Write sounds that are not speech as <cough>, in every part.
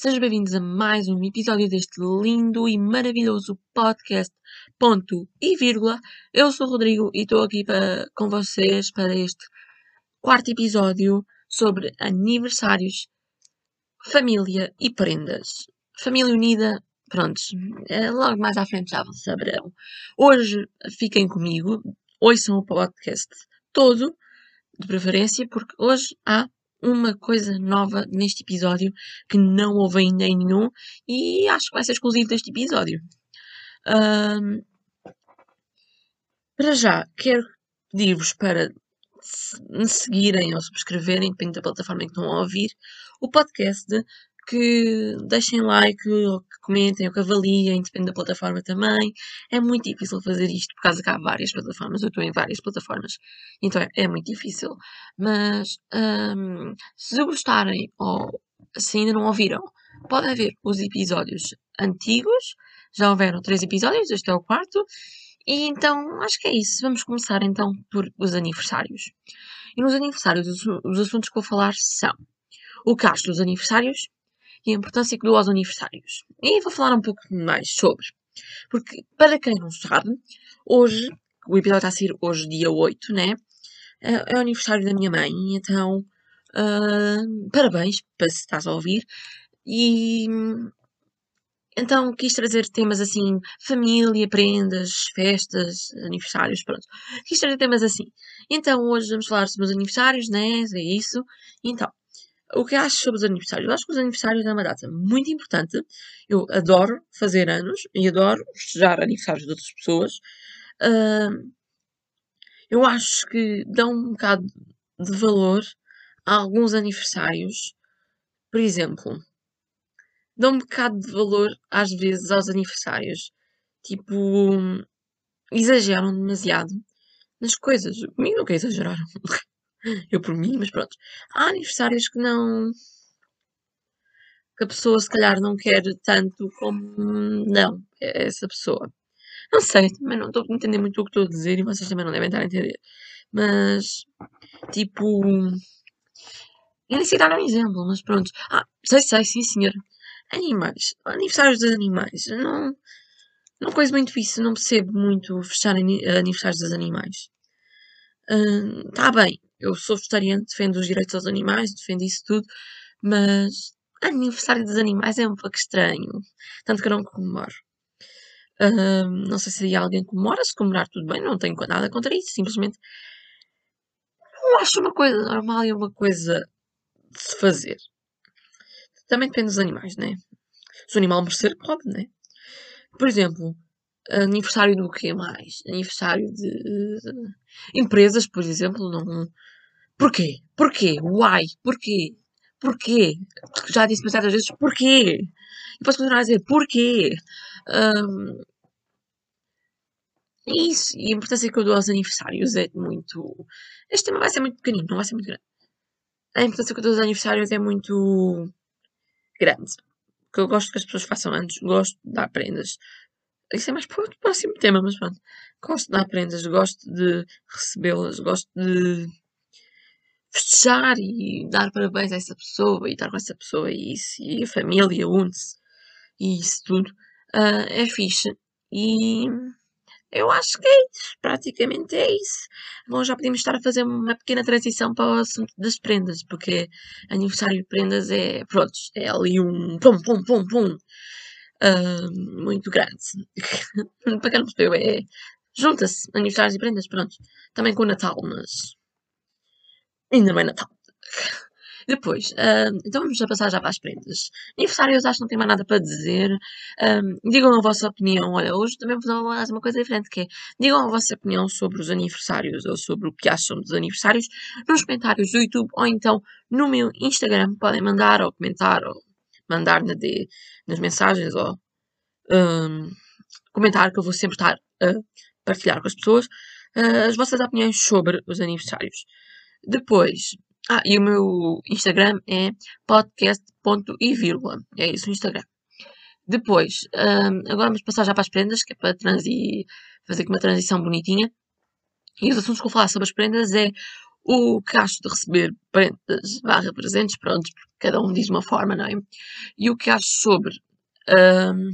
Sejam bem-vindos a mais um episódio deste lindo e maravilhoso podcast. Ponto e vírgula. Eu sou o Rodrigo e estou aqui para, com vocês para este quarto episódio sobre aniversários, família e prendas. Família unida, prontos, é, logo mais à frente já saberão. Hoje fiquem comigo, ouçam o podcast todo, de preferência, porque hoje há uma coisa nova neste episódio que não houve ainda em nenhum e acho que vai ser exclusivo deste episódio. Um, para já, quero pedir-vos para me seguirem ou subscreverem, depende da plataforma em que estão a ouvir, o podcast que deixem like, ou que comentem, ou que avaliem, depende da plataforma também. É muito difícil fazer isto, por causa que há várias plataformas, eu estou em várias plataformas, então é, é muito difícil. Mas um, se gostarem, ou se ainda não ouviram, podem ver os episódios antigos, já houveram três episódios, este é o quarto, e então acho que é isso. Vamos começar então por os aniversários. E nos aniversários, os, os assuntos que vou falar são o caso dos aniversários, e a importância que dou aos aniversários. E vou falar um pouco mais sobre. Porque, para quem não sabe, hoje, o episódio está a ser hoje, dia 8, né? É, é o aniversário da minha mãe, então, uh, parabéns, para se estás a ouvir. E, então, quis trazer temas assim, família, prendas, festas, aniversários, pronto. Quis trazer temas assim. Então, hoje vamos falar sobre os aniversários, né? É isso. Então, o que acho sobre os aniversários? Eu acho que os aniversários é uma data muito importante. Eu adoro fazer anos e adoro festejar aniversários de outras pessoas. Uh, eu acho que dão um bocado de valor a alguns aniversários. Por exemplo, dão um bocado de valor às vezes aos aniversários. Tipo, exageram demasiado nas coisas. Comigo nunca exageraram. <laughs> Eu por mim, mas pronto. Há aniversários que não. que a pessoa se calhar não quer tanto como. Não, é essa pessoa. Não sei, também não estou a entender muito o que estou a dizer e vocês também não devem estar a entender. Mas. Tipo. Eu nem sei dar um exemplo, mas pronto. Ah, sei, sei, sim, senhor. Animais. Aniversários dos animais. Não. Não coisa muito difícil, não percebo muito fechar aniversários dos animais. Está uh, bem, eu sou vegetariana, defendo os direitos aos animais, defendo isso tudo, mas aniversário dos animais é um pouco estranho. Tanto que eu não comemoro. Uh, não sei se alguém comemora, se comemorar tudo bem, não tenho nada contra isso, simplesmente eu acho uma coisa normal e uma coisa de se fazer. Também depende dos animais, né? Se o animal merecer, pode, né? Por exemplo, aniversário do que mais? Aniversário de empresas, por exemplo, não. Porquê? Porquê? Why? Porquê? Porquê? Já disse muitas vezes porquê? E posso continuar a dizer porquê? Um, isso, e a importância que eu dou aos aniversários é muito. Este tema vai ser muito pequenino, não vai ser muito grande. A importância que eu dou aos aniversários é muito grande. Porque eu gosto que as pessoas façam antes, gosto de dar prendas, isso é mais para o próximo tema, mas pronto. Gosto de dar prendas, gosto de recebê-las, gosto de festejar e dar parabéns a essa pessoa e estar com essa pessoa e isso, e a família une-se e isso tudo. Uh, é fixe. E eu acho que é isso. Praticamente é isso. Bom, já podemos estar a fazer uma pequena transição para o assunto das prendas, porque aniversário de prendas é, pronto, é ali um pum, pum, pum, pum muito grande. <laughs> Para quem não percebeu, é. Junta-se aniversários e prendas, pronto. Também com o Natal, mas. Ainda não é Natal. <laughs> Depois, uh, então vamos já passar já para as prendas. Aniversários acho que não tem mais nada para dizer. Um, digam a vossa opinião. Olha, hoje também vou falar uma coisa diferente, que é digam a vossa opinião sobre os aniversários ou sobre o que acham dos aniversários nos comentários do YouTube ou então no meu Instagram. Podem mandar ou comentar ou mandar na de, nas mensagens ou um, comentar que eu vou sempre estar a partilhar com as pessoas uh, as vossas opiniões sobre os aniversários. Depois, ah, e o meu Instagram é podcast.e, é isso o Instagram. Depois, um, agora vamos passar já para as prendas, que é para transi, fazer uma transição bonitinha. E os assuntos que eu vou falar sobre as prendas é o que de receber prendas barra presentes, pronto, cada um diz uma forma, não é? E o que acho sobre. Um,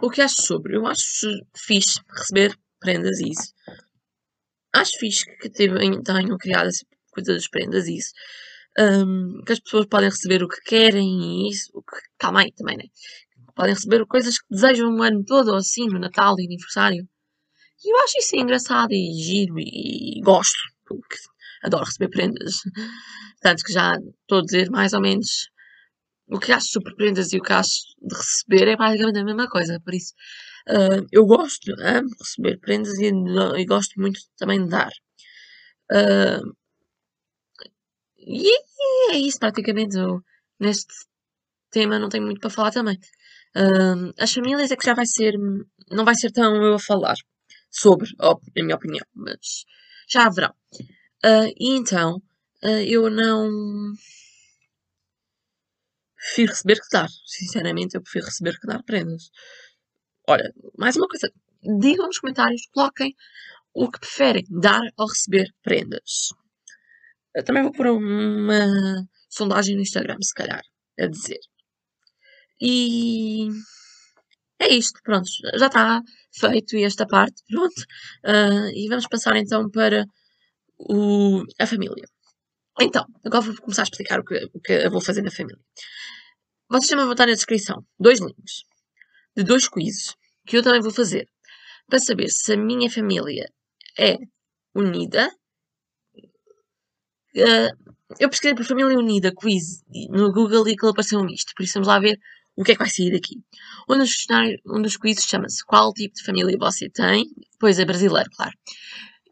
o que acho sobre? Eu acho fixe receber prendas e isso. Acho fixe que tenham, tenham criado essa coisa das prendas e isso. Um, que as pessoas podem receber o que querem e isso. O que, calma aí também, né? Podem receber coisas que desejam o ano todo, ou assim, no Natal e aniversário. E eu acho isso engraçado e giro e, e gosto, porque adoro receber prendas. Tanto que já estou a dizer mais ou menos o que acho sobre prendas e o que acho de receber é basicamente a mesma coisa. Por isso, uh, eu gosto, amo receber prendas e, e, gosto muito também de dar. Uh, e, é isso, praticamente. Eu, neste tema não tenho muito para falar também. Uh, as famílias é que já vai ser, não vai ser tão eu a falar sobre, na minha opinião, mas já haverão. Uh, e então, uh, eu não prefiro receber que dar. Sinceramente, eu prefiro receber que dar prendas. Olha, mais uma coisa. Digam nos comentários, coloquem o que preferem, dar ou receber prendas. Eu também vou pôr uma sondagem no Instagram, se calhar, a dizer. E é isto, pronto, já está feito esta parte, pronto. Uh, e vamos passar então para o, a família. Então, agora vou começar a explicar o que, o que eu vou fazer na família. Vocês também vão estar na descrição dois links de dois quizzes que eu também vou fazer para saber se a minha família é unida. Uh, eu pesquisei por Família Unida quiz no Google e que apareceu isto, por isso vamos lá ver o que é que vai sair daqui. Um dos, um dos quizzes chama-se Qual tipo de família você tem? Pois é brasileiro, claro.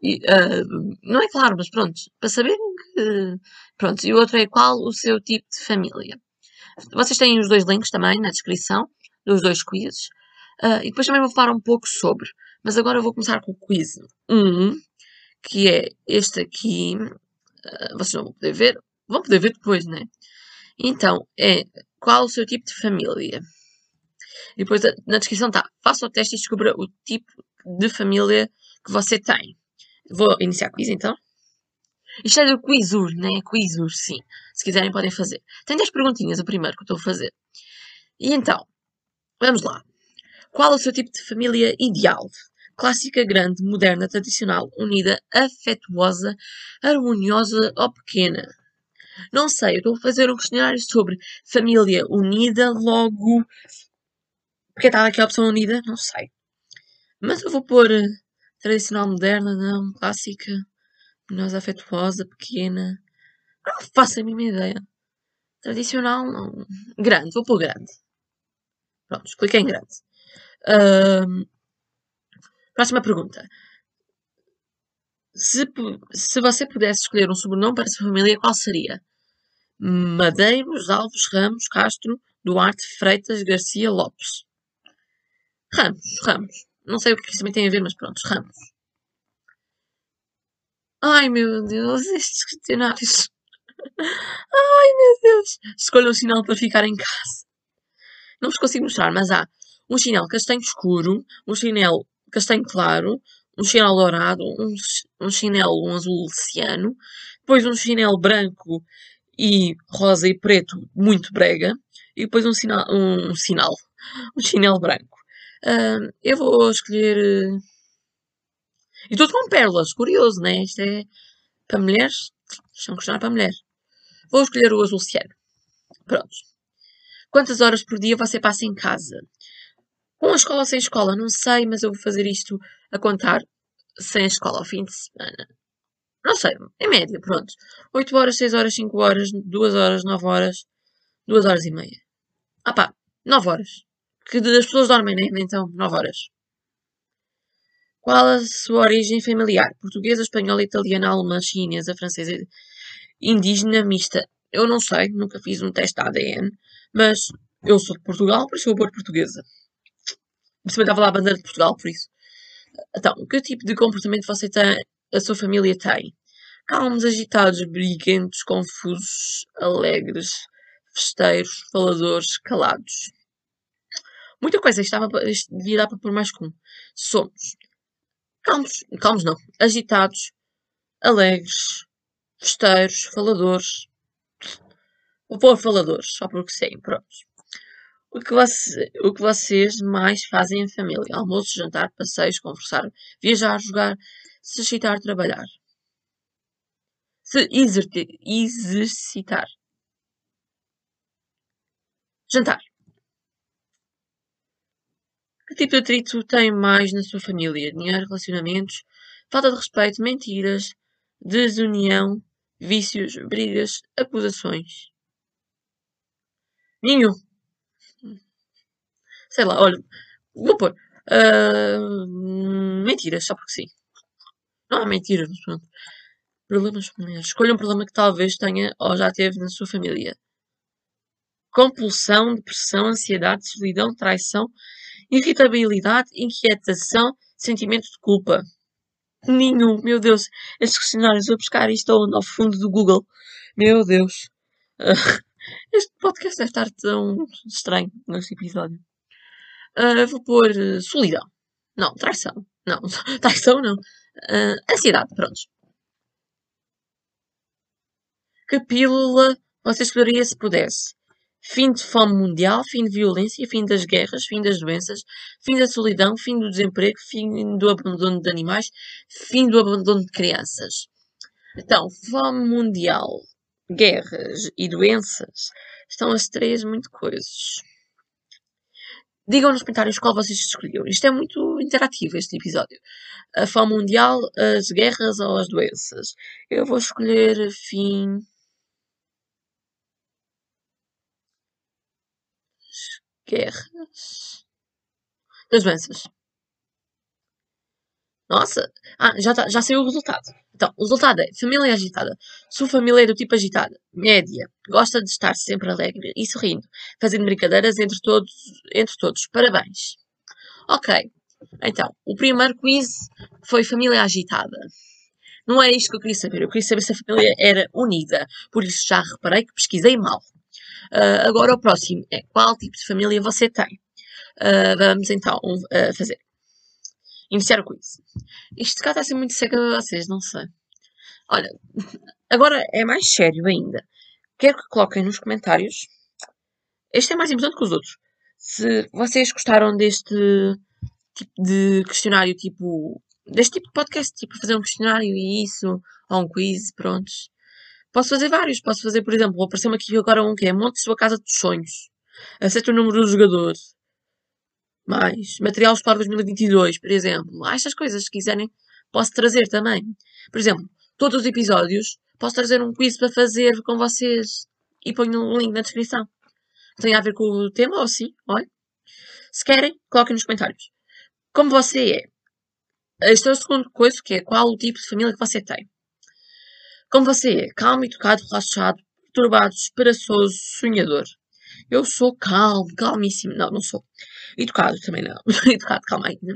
Uh, não é claro, mas pronto, para saberem que. Pronto, e o outro é qual o seu tipo de família. Vocês têm os dois links também na descrição dos dois quizzes. Uh, e depois também vou falar um pouco sobre. Mas agora eu vou começar com o quiz 1, que é este aqui. Uh, vocês não vão poder ver. Vão poder ver depois, né? Então, é qual o seu tipo de família? E depois na descrição está, faça o teste e descubra o tipo de família que você tem. Vou iniciar o quiz então. Isto é do Quizur, né? Quizur, sim. Se quiserem podem fazer. Tem 10 perguntinhas, o primeiro que eu estou a fazer. E então, vamos lá. Qual é o seu tipo de família ideal? Clássica, grande, moderna, tradicional, unida, afetuosa, harmoniosa ou pequena? Não sei, eu estou a fazer um questionário sobre família unida, logo. Porque está aqui a opção unida? Não sei. Mas eu vou pôr eh, tradicional, moderna, não, clássica, harmoniosa, afetuosa, pequena. Não faço a mínima ideia. Tradicional, não. Grande, vou pôr grande. Pronto, cliquei em grande. Um, próxima pergunta. Se, se você pudesse escolher um sobrenome para a sua família, qual seria? Madeiros, Alves, Ramos, Castro, Duarte, Freitas, Garcia, Lopes. Ramos, Ramos. Não sei o que isso também tem a ver, mas pronto, Ramos. Ai meu Deus, estes questionários. <laughs> Ai meu Deus. Escolha um sinal para ficar em casa. Não vos consigo mostrar, mas há um chinelo castanho escuro, um chinelo castanho claro, um chinelo dourado, um, um chinelo um azul ciano, depois um chinelo branco e rosa e preto muito brega, e depois um, sinal, um sinal, um chinelo branco. Uh, eu vou escolher. Uh... E tudo com pérolas, curioso, né? Isto é para mulheres. Isto é um questionário para mulheres. Vou escolher o azul ciano. Pronto. Quantas horas por dia você passa em casa? Com a escola ou sem escola? Não sei, mas eu vou fazer isto a contar sem a escola ao fim de semana. Não sei, em média, pronto. 8 horas, 6 horas, 5 horas, 2 horas, 9 horas, 2 horas e meia. Ah pá, 9 horas. Que as pessoas dormem, né? Então, 9 horas. Qual a sua origem familiar? Portuguesa, espanhola, italiana, alemã, chinesa, francesa, indígena, mista. Eu não sei, nunca fiz um teste ADN, mas eu sou de Portugal, por isso vou pôr portuguesa. Também estava lá a bandeira de Portugal, por isso. Então, que tipo de comportamento você tem, a sua família tem? Calmos, agitados, briguentos, confusos, alegres, festeiros, faladores, calados. Muita coisa, estava, para pôr mais com. Somos calmos, calmos não, agitados, alegres, festeiros, faladores. Vou pôr faladores, só porque sim, pronto. O que, você, o que vocês mais fazem em família? Almoço, jantar, passeios, conversar, viajar, jogar, se exercitar, trabalhar. Se exercitar. Jantar. Que tipo de atrito tem mais na sua família? Dinheiro, relacionamentos, falta de respeito, mentiras, desunião, vícios, brigas, acusações? Nenhum. Sei lá, olha, vou pôr. Uh, mentiras, só porque sim. Não há mentiras, mas pronto. Problemas familiares. Escolha um problema que talvez tenha ou já teve na sua família. Compulsão, depressão, ansiedade, solidão, traição, irritabilidade, inquietação, sentimento de culpa. Nenhum, meu Deus. Estes questionários, vou buscar isto ao fundo do Google. Meu Deus. Uh, <laughs> este podcast deve estar tão estranho neste episódio. Uh, vou pôr uh, solidão. Não, traição. Não, <laughs> traição não. Ansiedade, pronto. Que pílula você escolheria se pudesse? Fim de fome mundial, fim de violência, fim das guerras, fim das doenças, fim da solidão, fim do desemprego, fim do abandono de animais, fim do abandono de crianças. Então, fome mundial, guerras e doenças estão as três muito coisas. Digam nos comentários qual vocês escolheram. Isto é muito interativo, este episódio. A fome mundial, as guerras ou as doenças. Eu vou escolher fim. Guerras. Das doenças. Nossa! Ah, já, tá, já saiu o resultado. Então, o resultado é família agitada. Sua família é do tipo agitada, média, gosta de estar sempre alegre e sorrindo, fazendo brincadeiras entre todos, entre todos. Parabéns. Ok, então, o primeiro quiz foi família agitada. Não era isto que eu queria saber. Eu queria saber se a família era unida. Por isso já reparei que pesquisei mal. Uh, agora o próximo é qual tipo de família você tem. Uh, vamos então uh, fazer. Iniciar o quiz. Isto cá está a ser muito seco a vocês, não sei. Olha, <laughs> agora é mais sério ainda. Quero que coloquem nos comentários. Este é mais importante que os outros. Se vocês gostaram deste tipo de questionário, tipo. deste tipo de podcast, tipo fazer um questionário e isso, ou um quiz, prontos. Posso fazer vários. Posso fazer, por exemplo, apareceu-me aqui agora um que é Monte Sua Casa dos Sonhos. Aceita o número do jogador mais material escolar 2022, por exemplo. Há estas coisas, se quiserem, posso trazer também. Por exemplo, todos os episódios, posso trazer um quiz para fazer com vocês e ponho um link na descrição. Tem a ver com o tema ou sim? Olha. Se querem, coloquem nos comentários. Como você é? Este é o segundo coisa, que é qual o tipo de família que você tem. Como você é? Calmo, educado, relaxado, perturbado, esperançoso, sonhador. Eu sou calmo, calmíssimo. Não, não sou. Educado também não. <laughs> educado, calma aí. Né?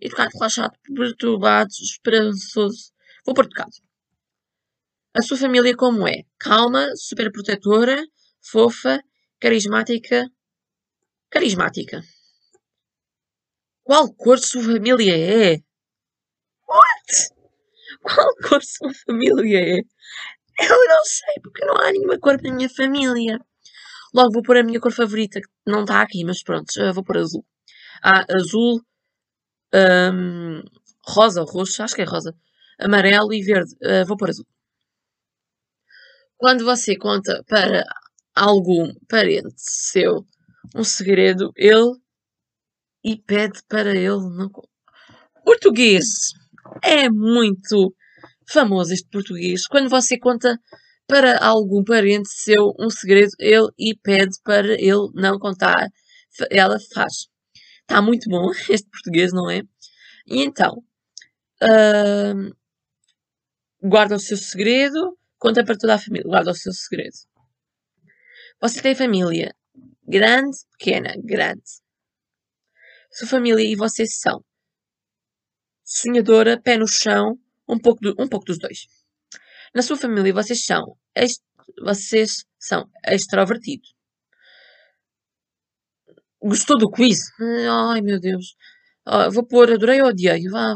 Educado, relaxado, perturbado, esperançoso. Vou por educado. A sua família como é? Calma, super protetora, fofa, carismática. Carismática. Qual cor sua família é? What? Qual <laughs> cor sua família é? Eu não sei, porque não há nenhuma cor na minha família. Logo vou pôr a minha cor favorita, que não está aqui, mas pronto, vou pôr azul. Há azul, um, rosa, roxo, acho que é rosa, amarelo e verde. Uh, vou pôr azul. Quando você conta para algum parente seu um segredo, ele e pede para ele não. Português! É muito famoso este português. Quando você conta para algum parente seu um segredo ele e pede para ele não contar. Ela faz. Está muito bom <laughs> este português, não é? E então, uh, guarda o seu segredo, conta para toda a família, guarda o seu segredo. Você tem família grande, pequena, grande. Sua família e você são sonhadora, pé no chão, um pouco, do, um pouco dos dois. Na sua família vocês são vocês são extrovertidos. Gostou do quiz? Ai meu Deus. Oh, vou pôr adorei ou odiei. Ah,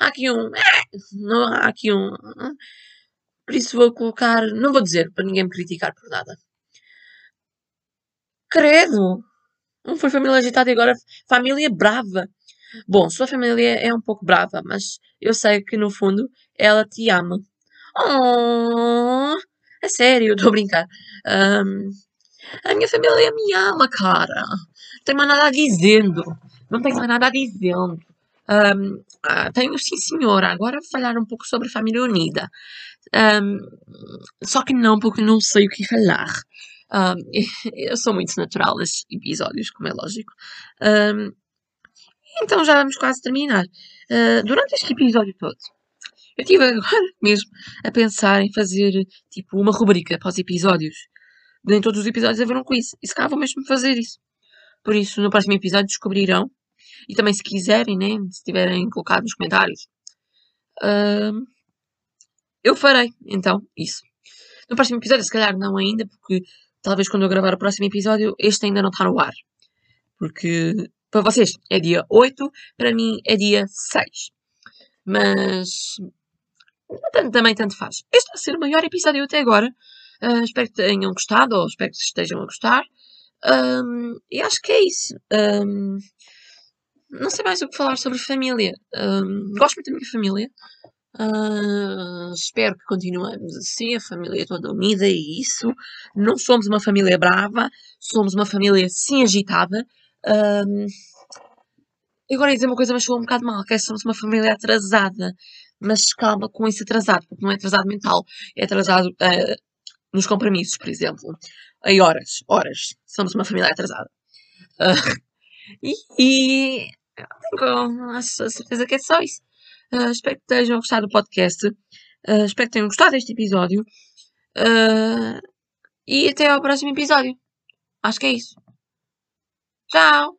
Há aqui um. Não há aqui um. Por isso vou colocar. Não vou dizer para ninguém me criticar por nada. Credo! Não foi família agitada e agora família brava. Bom, sua família é um pouco brava, mas eu sei que no fundo ela te ama. Oh, é sério, <laughs> estou a brincar. Um, a minha família me ama, cara. Não tenho mais nada a dizendo. Não tenho mais nada a dizendo. Um, ah, tenho sim, senhora. Agora vou falar um pouco sobre a família unida. Um, só que não, porque não sei o que falar. Um, <laughs> eu sou muito natural nesses episódios, como é lógico. Então já vamos quase terminar. Uh, durante este episódio todo, eu estive agora <laughs> mesmo a pensar em fazer tipo uma rubrica para os episódios. Nem todos os episódios haver um quiz. E se calhar vou mesmo fazer isso. Por isso, no próximo episódio descobrirão. E também se quiserem, né? Se tiverem colocado nos comentários. Uh, eu farei, então, isso. No próximo episódio, se calhar não ainda, porque talvez quando eu gravar o próximo episódio, este ainda não está no ar. Porque para vocês é dia 8, para mim é dia 6. Mas também tanto faz. Este vai ser o maior episódio até agora. Uh, espero que tenham gostado, ou espero que estejam a gostar. Um, e acho que é isso. Um, não sei mais o que falar sobre família. Um, gosto muito da minha família. Uh, espero que continuemos assim, a família toda unida e isso. Não somos uma família brava, somos uma família sim agitada. Um, agora ia dizer uma coisa, mas foi um bocado mal, que é somos uma família atrasada. Mas calma com esse atrasado, porque não é atrasado mental, é atrasado uh, nos compromissos, por exemplo. Em horas, horas. Somos uma família atrasada. Uh, <laughs> e, e tenho a certeza que é só isso. Uh, espero que tenham gostado do podcast. Uh, espero que tenham gostado deste episódio. Uh, e até ao próximo episódio. Acho que é isso. 早